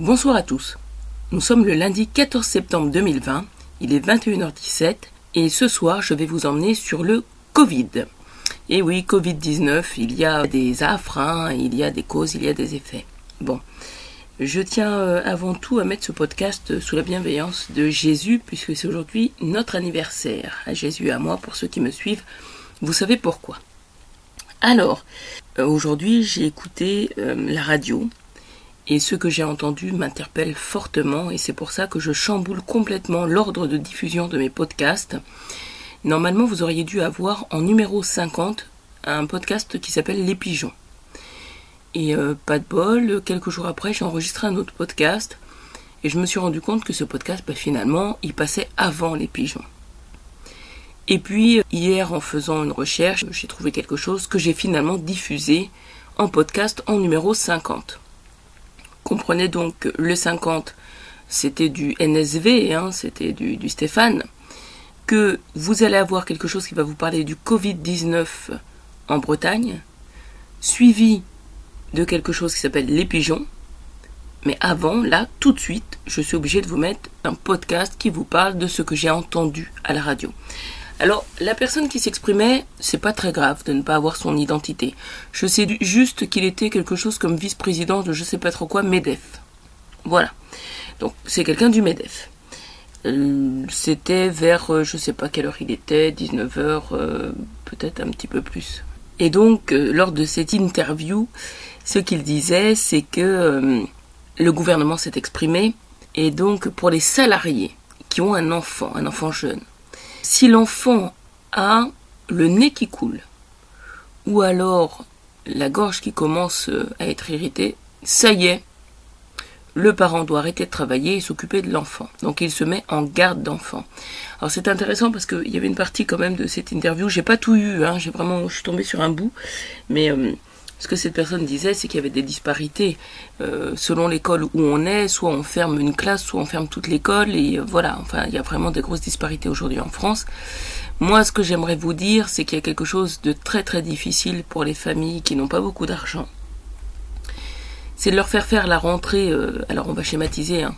Bonsoir à tous. Nous sommes le lundi 14 septembre 2020, il est 21h17 et ce soir je vais vous emmener sur le Covid. Et oui, Covid-19, il y a des affres, hein, il y a des causes, il y a des effets. Bon, je tiens euh, avant tout à mettre ce podcast sous la bienveillance de Jésus puisque c'est aujourd'hui notre anniversaire. À Jésus et à moi, pour ceux qui me suivent, vous savez pourquoi. Alors, euh, aujourd'hui j'ai écouté euh, la radio et ce que j'ai entendu m'interpelle fortement et c'est pour ça que je chamboule complètement l'ordre de diffusion de mes podcasts. Normalement, vous auriez dû avoir en numéro 50 un podcast qui s'appelle Les Pigeons. Et euh, pas de bol, quelques jours après, j'ai enregistré un autre podcast et je me suis rendu compte que ce podcast, bah, finalement, il passait avant Les Pigeons. Et puis, hier, en faisant une recherche, j'ai trouvé quelque chose que j'ai finalement diffusé en podcast en numéro 50. Comprenez donc le 50, c'était du NSV, hein, c'était du, du Stéphane, que vous allez avoir quelque chose qui va vous parler du Covid-19 en Bretagne, suivi de quelque chose qui s'appelle les pigeons. Mais avant, là, tout de suite, je suis obligé de vous mettre un podcast qui vous parle de ce que j'ai entendu à la radio. Alors, la personne qui s'exprimait, c'est pas très grave de ne pas avoir son identité. Je sais juste qu'il était quelque chose comme vice-président de je sais pas trop quoi, MEDEF. Voilà. Donc, c'est quelqu'un du MEDEF. Euh, c'était vers, euh, je sais pas quelle heure il était, 19h, euh, peut-être un petit peu plus. Et donc, lors de cette interview, ce qu'il disait, c'est que le gouvernement s'est exprimé, et donc pour les salariés qui ont un enfant, un enfant jeune, si l'enfant a le nez qui coule, ou alors la gorge qui commence euh, à être irritée, ça y est, le parent doit arrêter de travailler et s'occuper de l'enfant. Donc il se met en garde d'enfant. Alors c'est intéressant parce qu'il y avait une partie quand même de cette interview, j'ai pas tout eu, hein, j'ai vraiment, je suis tombée sur un bout, mais euh, ce que cette personne disait, c'est qu'il y avait des disparités euh, selon l'école où on est. Soit on ferme une classe, soit on ferme toute l'école. Et euh, voilà, enfin, il y a vraiment des grosses disparités aujourd'hui en France. Moi, ce que j'aimerais vous dire, c'est qu'il y a quelque chose de très très difficile pour les familles qui n'ont pas beaucoup d'argent. C'est de leur faire faire la rentrée, euh, alors on va schématiser, hein,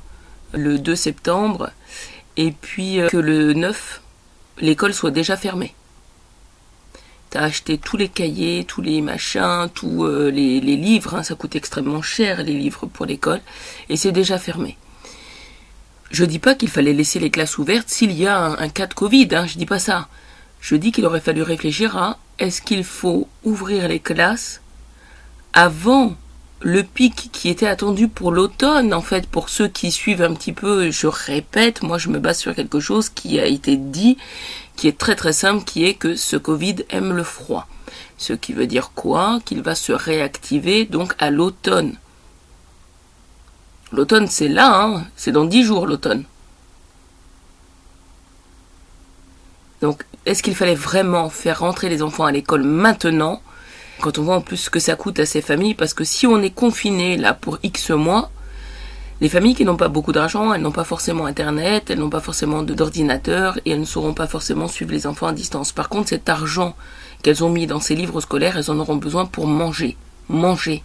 le 2 septembre, et puis que le 9, l'école soit déjà fermée. T'as acheté tous les cahiers, tous les machins, tous euh, les, livres, hein, ça coûte extrêmement cher les livres pour l'école, et c'est déjà fermé. Je dis pas qu'il fallait laisser les classes ouvertes s'il y a un, cas de Covid, hein, je dis pas ça. Je dis qu'il aurait fallu réfléchir à est-ce qu'il faut ouvrir les classes avant le pic qui était attendu pour l'automne, en fait, pour ceux qui suivent un petit peu, je répète, moi je me base sur quelque chose qui a été dit, qui est très très simple, qui est que ce Covid aime le froid. Ce qui veut dire quoi? Qu'il va se réactiver donc à l'automne. L'automne c'est là, hein c'est dans dix jours l'automne. Donc est-ce qu'il fallait vraiment faire rentrer les enfants à l'école maintenant? Quand on voit en plus ce que ça coûte à ces familles, parce que si on est confiné là pour X mois, les familles qui n'ont pas beaucoup d'argent, elles n'ont pas forcément Internet, elles n'ont pas forcément d'ordinateur et elles ne sauront pas forcément suivre les enfants à distance. Par contre, cet argent qu'elles ont mis dans ces livres scolaires, elles en auront besoin pour manger. Manger.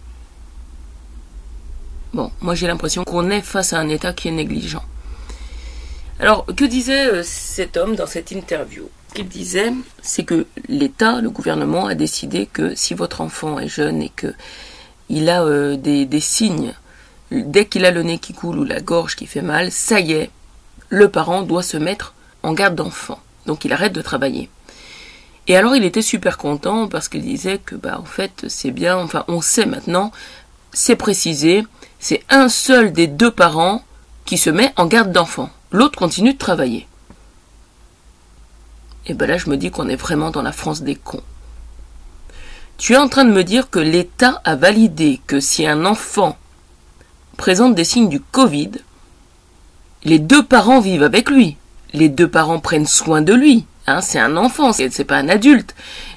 Bon, moi j'ai l'impression qu'on est face à un État qui est négligent. Alors, que disait euh, cet homme dans cette interview? Ce qu'il disait, c'est que l'État, le gouvernement, a décidé que si votre enfant est jeune et que il a euh, des, des signes, dès qu'il a le nez qui coule ou la gorge qui fait mal, ça y est, le parent doit se mettre en garde d'enfant. Donc il arrête de travailler. Et alors il était super content parce qu'il disait que bah en fait c'est bien, enfin on sait maintenant, c'est précisé, c'est un seul des deux parents qui se met en garde d'enfant l'autre continue de travailler. Et ben là, je me dis qu'on est vraiment dans la France des cons. Tu es en train de me dire que l'État a validé que si un enfant présente des signes du Covid, les deux parents vivent avec lui. Les deux parents prennent soin de lui. Hein, c'est un enfant, c'est pas un adulte.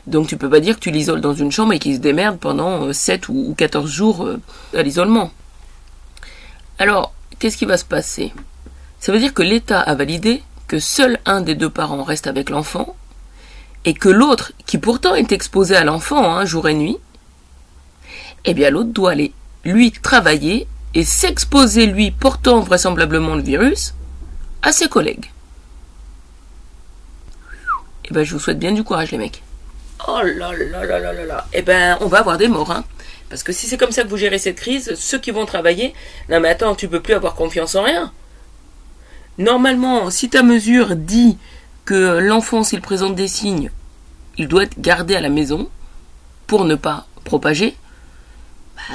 Donc tu peux pas dire que tu l'isoles dans une chambre et qu'il se démerde pendant 7 euh, ou 14 jours euh, à l'isolement. Alors, qu'est-ce qui va se passer? Ça veut dire que l'État a validé que seul un des deux parents reste avec l'enfant et que l'autre, qui pourtant est exposé à l'enfant hein, jour et nuit, eh bien l'autre doit aller lui travailler et s'exposer lui portant vraisemblablement le virus à ses collègues. Eh ben je vous souhaite bien du courage les mecs. Oh là là là là là là. Eh ben on va avoir des morts hein. Parce que si c'est comme ça que vous gérez cette crise, ceux qui vont travailler, non mais attends, tu peux plus avoir confiance en rien. Normalement, si ta mesure dit que l'enfant, s'il présente des signes, il doit être gardé à la maison pour ne pas propager,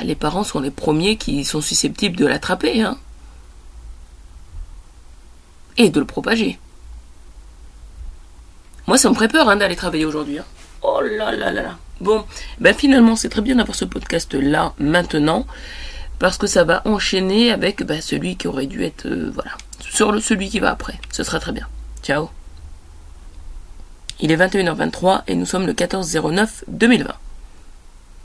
les parents sont les premiers qui sont susceptibles de l'attraper. Hein. Et de le propager. Moi, ça me ferait peur hein, d'aller travailler aujourd'hui. Hein. Oh là là là là. Bon, ben finalement, c'est très bien d'avoir ce podcast-là maintenant, parce que ça va enchaîner avec ben, celui qui aurait dû être, euh, voilà, sur celui qui va après. Ce sera très bien. Ciao. Il est 21h23 et nous sommes le 14 09 2020.